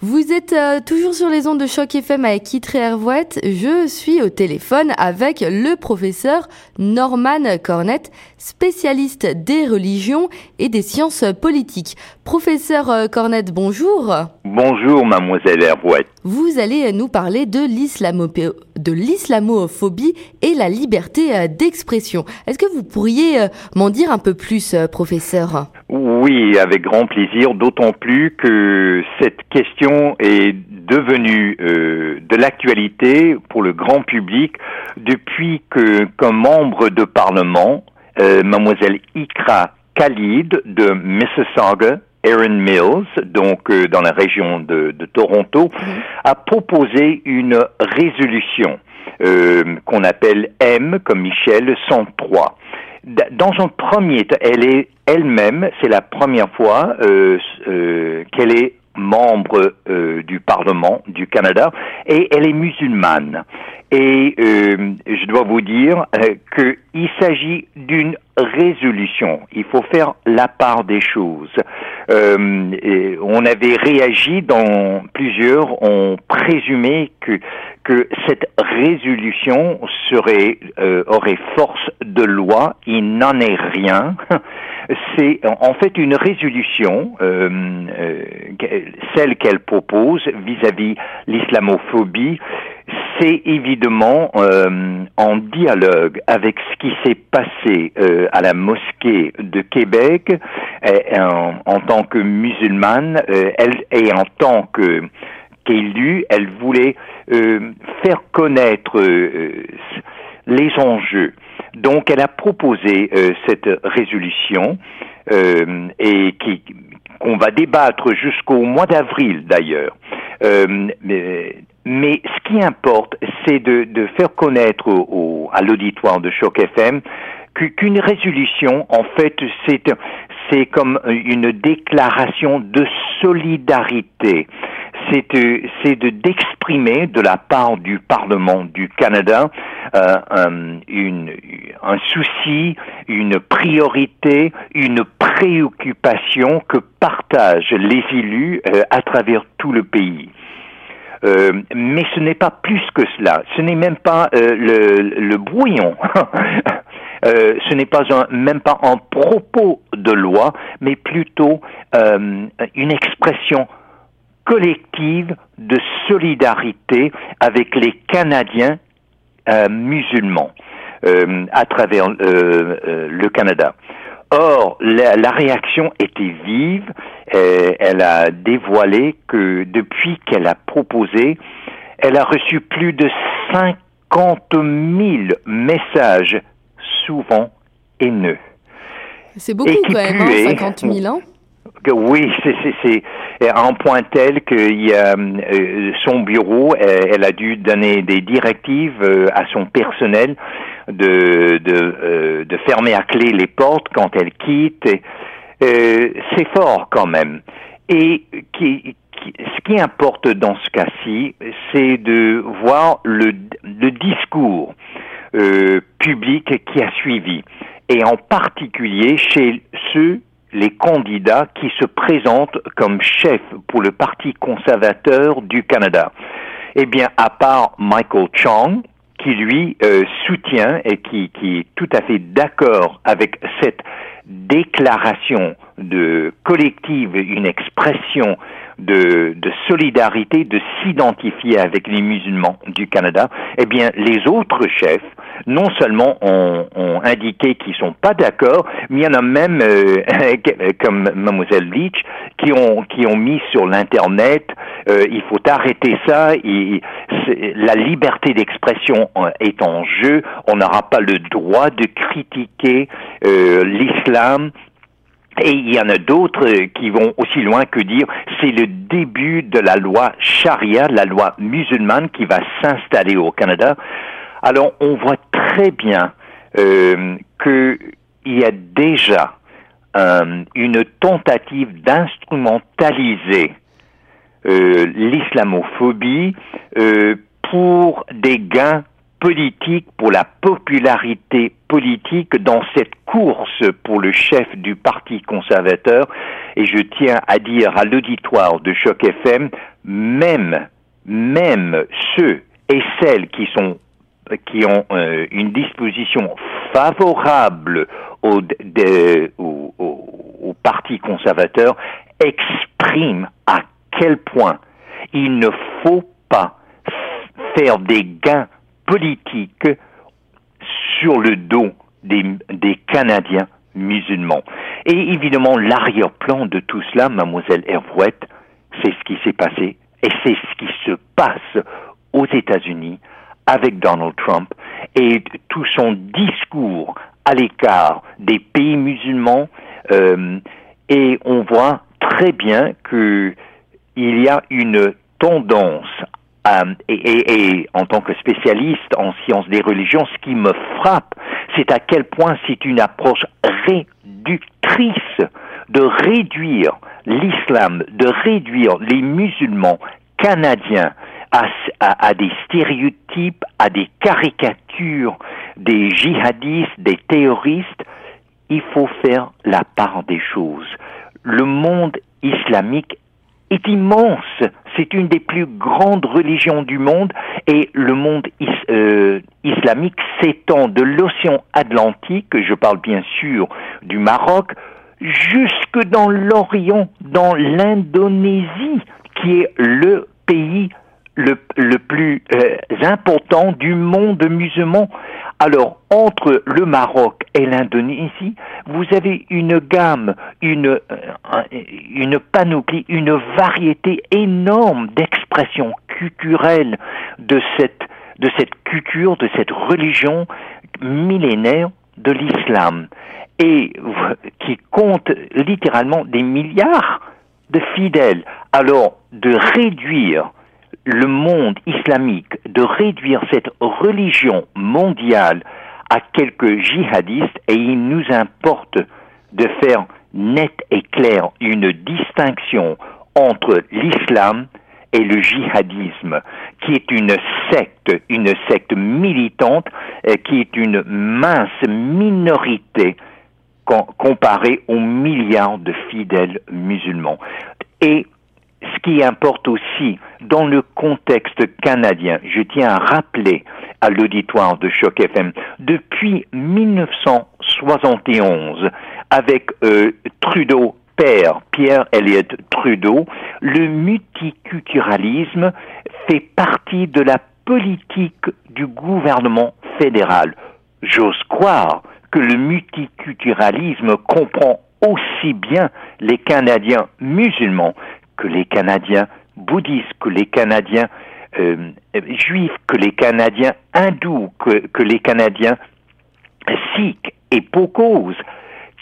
Vous êtes euh, toujours sur les ondes de choc FM avec Kitré Hervouette. Je suis au téléphone avec le professeur Norman Cornette, spécialiste des religions et des sciences politiques. Professeur euh, Cornette, bonjour. Bonjour, mademoiselle Hervouette. Vous allez nous parler de l'islamophobie et la liberté euh, d'expression. Est-ce que vous pourriez m'en dire un peu plus, professeur? Oui, avec grand plaisir, d'autant plus que cette question est devenue euh, de l'actualité pour le grand public depuis que, comme membre de parlement, euh, mademoiselle Ikra Khalid de Mississauga, Erin Mills, donc euh, dans la région de, Toronto, a proposé une résolution qu'on appelle M comme Michel 103 dans un premier temps, elle est elle-même, c'est la première fois qu'elle est membre euh, du Parlement du Canada et elle est musulmane. Et euh, je dois vous dire euh, qu'il s'agit d'une résolution. Il faut faire la part des choses. on avait réagi dans plusieurs ont présumé que que cette résolution serait aurait force de loi. Il n'en est rien. c'est en fait une résolution, euh, euh, celle qu'elle propose vis-à-vis l'islamophobie, c'est évidemment euh, en dialogue avec ce qui s'est passé à la mosquée de Québec en, en, tant que musulmane elle, et en tant que qu'élue, elle voulait faire connaître les enjeux donc, elle a proposé euh, cette résolution euh, et qui qu'on va débattre jusqu'au mois d'avril d'ailleurs. Euh, mais, ce qui importe, c'est de, faire connaître au, à l'auditoire de Choc FM qu'une résolution, en fait, c'est comme une déclaration de solidarité c'est de d'exprimer de la part du Parlement du Canada euh, un, souci, une priorité, une préoccupation que partagent les élus euh, à travers tout le pays. Euh, mais ce n'est pas plus que cela. Ce n'est même pas euh, le, brouillon. euh, ce n'est pas même pas un propos de loi, mais plutôt euh, une expression collective de solidarité avec les Canadiens euh, musulmans euh, à travers euh, le Canada. Or, la, réaction était vive. elle a dévoilé que depuis qu'elle a proposé, elle a reçu plus de 50 000 messages, souvent haineux. C'est beaucoup quand même, 50 000 ans oui, c'est un point tel que euh, son bureau, elle, a dû donner des directives euh, à son personnel de, de, euh, de, fermer à clé les portes quand elle quitte. c'est fort quand même. Et qui, ce qui importe dans ce cas-ci, c'est de voir le, le discours public qui a suivi, et en particulier chez ceux les candidats qui se présentent comme chefs pour le Parti conservateur du Canada. Eh bien, à part Michael Chong, qui lui euh, soutient et qui, qui est tout à fait d'accord avec cette déclaration de collective, une expression de, de solidarité, de s'identifier avec les musulmans du Canada, eh bien, les autres chefs, non seulement ont, ont indiqué qu'ils sont pas d'accord, mais il y en a même, euh, comme Mademoiselle Leach, qui ont, qui ont mis sur l'Internet, euh, il faut arrêter ça, la liberté d'expression euh, est en jeu, on n'aura pas le droit de critiquer l'islam, et il y en a d'autres qui vont aussi loin que dire c'est le début de la loi charia, la loi musulmane qui va s'installer au Canada. Alors on voit très bien euh, qu'il y a déjà euh, une tentative d'instrumentaliser euh, l'islamophobie euh, pour des gains politique, pour la popularité politique dans cette course pour le chef du Parti conservateur. Et je tiens à dire à l'auditoire de Choc FM, même, même ceux et celles qui sont qui ont euh, une disposition favorable au, au, au, Parti conservateur expriment à quel point il ne faut pas faire des gains politiques sur le dos des, Canadiens musulmans. Et évidemment, l'arrière-plan de tout cela, mademoiselle Hervouette, c'est ce qui s'est passé et c'est ce qui se passe aux États-Unis avec Donald Trump et tout son discours à l'écart des pays musulmans euh, et on voit très bien que il y a une tendance et, en tant que spécialiste en sciences des religions, ce qui me frappe, c'est à quel point c'est une approche réductrice de réduire l'islam, de réduire les musulmans canadiens à, des stéréotypes, à des caricatures des djihadistes, des terroristes. Il faut faire la part des choses. Le monde islamique est immense. C'est une des plus grandes religions du monde et le monde euh, islamique s'étend de l'océan Atlantique, je parle bien sûr du Maroc, jusque dans l'Orient, dans l'Indonésie, qui est le pays le, plus euh, important du monde musulman. Alors, entre le Maroc et l'Indonésie, vous avez une gamme, une, euh, une panoplie, une variété énorme d'expressions culturelles de cette culture, de cette religion millénaire de l'islam et qui compte littéralement des milliards de fidèles. Alors, de réduire le monde islamique de réduire cette religion mondiale à quelques djihadistes et il nous importe de faire net et clair une distinction entre l'islam et le djihadisme, qui est une secte, une secte militante, euh, qui est une mince minorité comparée aux milliards de fidèles musulmans. Et ce qui importe aussi dans le contexte canadien, je tiens à rappeler à l'auditoire de Choc FM, depuis 1971, avec euh, Trudeau père, Pierre Elliott Trudeau, le multiculturalisme fait partie de la politique du gouvernement fédéral. J'ose croire que le multiculturalisme comprend aussi bien les Canadiens musulmans que les Canadiens bouddhistes, que les Canadiens euh, juifs, que les Canadiens hindous, que, que les Canadiens sikhs et Pocos,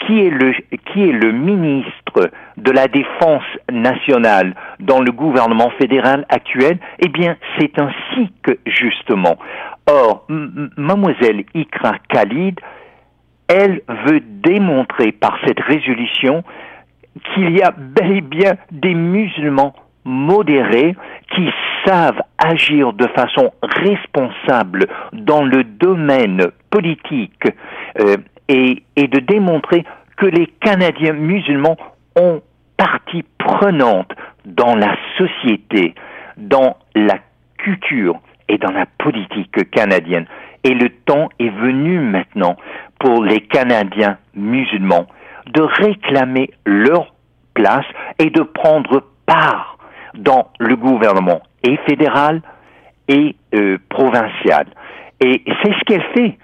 qui est le qui est le ministre de la Défense nationale dans le gouvernement fédéral actuel Eh bien, c'est un sikh justement. Or, mademoiselle Ikra Khalid, elle veut démontrer par cette résolution qu'il y a bel et bien des musulmans modérés qui savent agir de façon responsable dans le domaine politique euh, et, et de démontrer que les Canadiens musulmans ont partie prenante dans la société, dans la culture et dans la politique canadienne. Et le temps est venu maintenant pour les Canadiens musulmans de réclamer leur place et de prendre part dans le gouvernement et fédéral et euh, provincial. Et c'est ce qu'elle fait.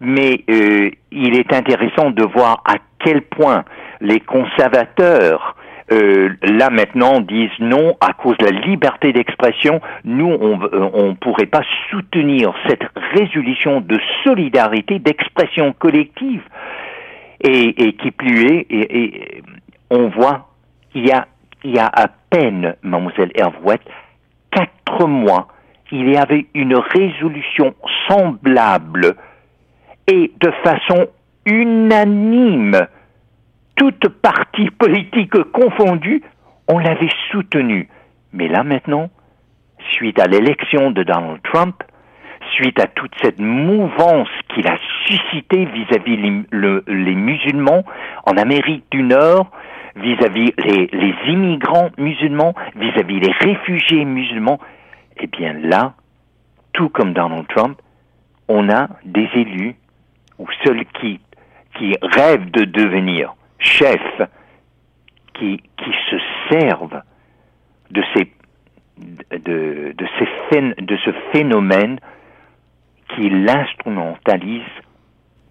Mais euh, il est intéressant de voir à quel point les conservateurs euh, là maintenant disent non à cause de la liberté d'expression. Nous, on ne pourrait pas soutenir cette résolution de solidarité, d'expression collective. Et, qui plus est, et, on voit il y a, il y a à peine, mademoiselle Hervouette, quatre mois, il y avait une résolution semblable et de façon unanime, toute partie politique confondue, on l'avait soutenue. Mais là maintenant, suite à l'élection de Donald Trump, suite à toute cette mouvance qu'il a suscité vis-à-vis les, musulmans en Amérique du Nord, vis-à-vis les, immigrants musulmans, vis-à-vis les réfugiés musulmans, eh bien là, tout comme Donald Trump, on a des élus ou ceux qui, qui rêvent de devenir chefs, qui, qui se servent de ces de, de, ces de ce phénomène qui l'instrumentalisent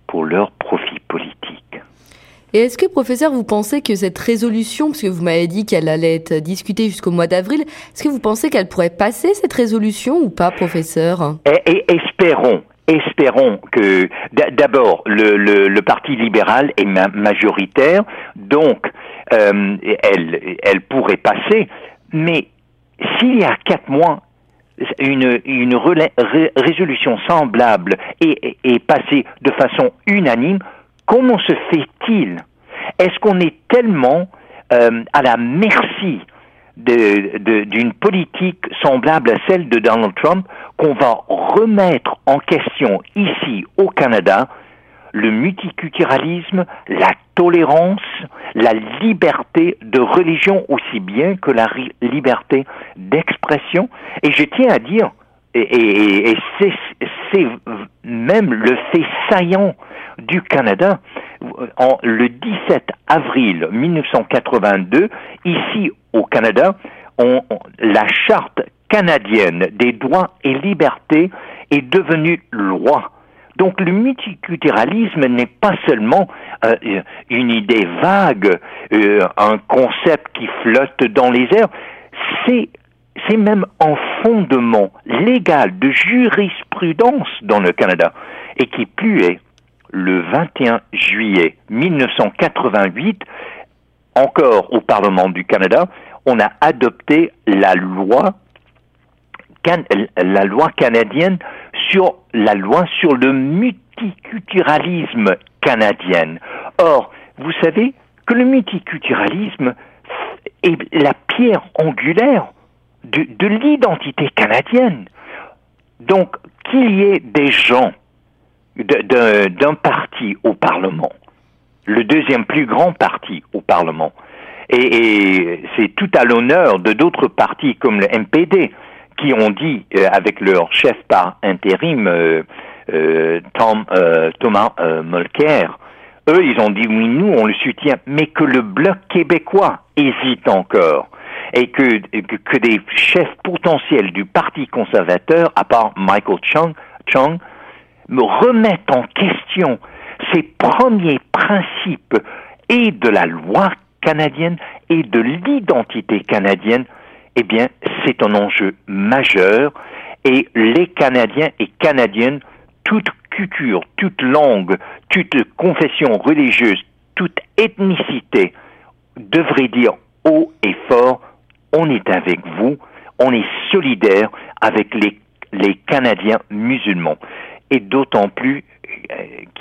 pour leur profit politique. Et est-ce que, professeur, vous pensez que cette résolution, parce que vous m'avez dit qu'elle allait être discutée jusqu'au mois d'avril, est-ce que vous pensez qu'elle pourrait passer cette résolution ou pas, professeur? Et, espérons, espérons que d'abord le, le, Parti libéral est majoritaire, donc euh, elle, elle pourrait passer, mais s'il y a quatre mois, une, une résolution semblable est passée de façon unanime, comment se fait-il? Est-ce qu'on est tellement euh, à la merci d'une politique semblable à celle de Donald Trump qu'on va remettre en question ici au Canada le multiculturalisme, la tolérance, la liberté de religion aussi bien que la liberté d'expression. Et je tiens à dire, et, c'est même le fait saillant du Canada, en, le 17 avril 1982, ici au Canada, la charte canadienne des droits et libertés est devenue loi. Donc le multiculturalisme n'est pas seulement euh, une idée vague, euh, un concept qui flotte dans les airs, c'est c'est même un fondement légal de jurisprudence dans le Canada et qui plus est le 21 juillet 1988 encore au Parlement du Canada, on a adopté la loi la loi canadienne sur la loi sur le multiculturalisme canadien. Or, vous savez que le multiculturalisme est la pierre angulaire de, de l'identité canadienne. Donc, qu'il y ait des gens d'un parti au Parlement, le deuxième plus grand parti au Parlement, et c'est tout à l'honneur de d'autres partis comme le MPD, qui ont dit, euh, avec leur chef par intérim, euh, euh, Tom, Thomas Mulcair, eux, ils ont dit oui, nous, on le soutient, mais que le bloc québécois hésite encore. Et que, que, des chefs potentiels du Parti conservateur, à part Michael Chung, Chung me remettent en question ces premiers principes et de la loi canadienne et de l'identité canadienne eh bien, c'est un enjeu majeur et les Canadiens et Canadiennes, toute culture, toute langue, toute confession religieuse, toute ethnicité devraient dire haut et fort, on est avec vous, on est solidaire avec les, Canadiens musulmans. Et d'autant plus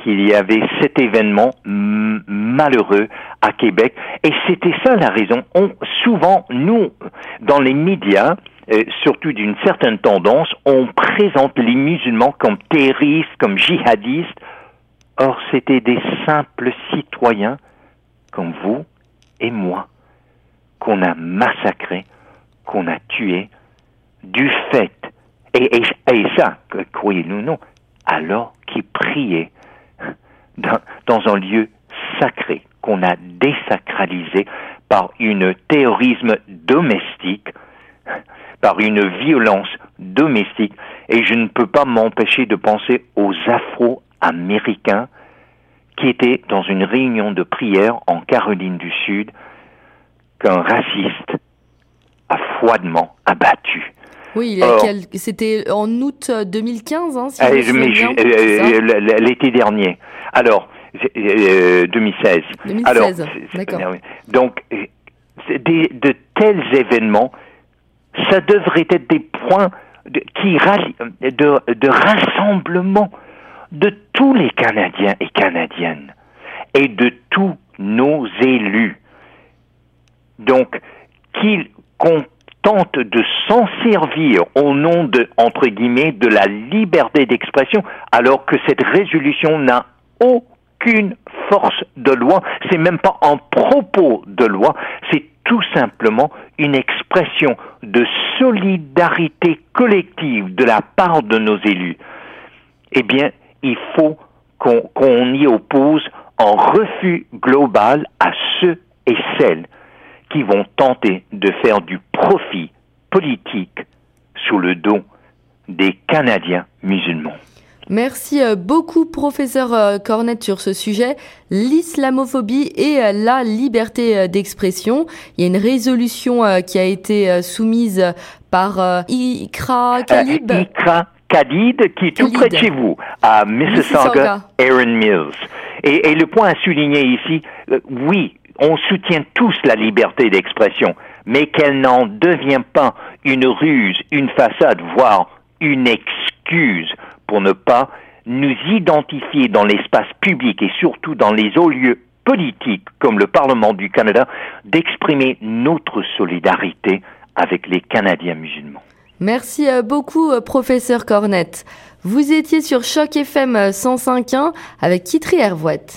qu'il y avait cet événement malheureux à Québec. Et c'était ça la raison. On, souvent, nous, dans les médias, euh, surtout d'une certaine tendance, on présente les musulmans comme terroristes, comme djihadistes. Or, c'était des simples citoyens comme vous et moi qu'on a massacrés, qu'on a tués, du fait, et, et, et ça, croyez-nous non, alors qu'ils priaient dans, un lieu sacré qu'on a désacralisé par un terrorisme domestique, par une violence domestique, et je ne peux pas m'empêcher de penser aux Afro-Américains qui étaient dans une réunion de prière en Caroline du Sud qu'un raciste a froidement abattu. Oui, c'était en août 2015, hein, si l'été dernier. Alors, 2016. Euh, 2016, d'accord. Donc, de tels événements, ça devrait être des points de, qui de, de rassemblement de tous les Canadiens et Canadiennes et de tous nos élus. Donc, qu'on tente de s'en servir au nom de, entre guillemets, de la liberté d'expression, alors que cette résolution n'a aucune force de loi, c'est même pas un propos de loi, c'est tout simplement une expression de solidarité collective de la part de nos élus. Eh bien, il faut qu'on y oppose un refus global à ceux et celles qui vont tenter de faire du profit politique sous le dos des Canadiens musulmans. Merci euh, beaucoup, professeur euh, Cornette, sur ce sujet, l'islamophobie et euh, la liberté d'expression. Il y a une résolution qui a été soumise par Ikra Khalib. Ikra Khalid, qui est tout près de chez vous, à Mississauga, Aaron Mills. Et, et, le point à souligner ici, oui, on soutient tous la liberté d'expression, mais qu'elle n'en devient pas une ruse, une façade, voire une excuse pour ne pas nous identifier dans l'espace public et surtout dans les hauts lieux politiques comme le Parlement du Canada, d'exprimer notre solidarité avec les Canadiens musulmans. Merci euh, beaucoup, euh, professeur Cornette. Vous étiez sur Choc FM 105.1 avec Kitri Hervouette.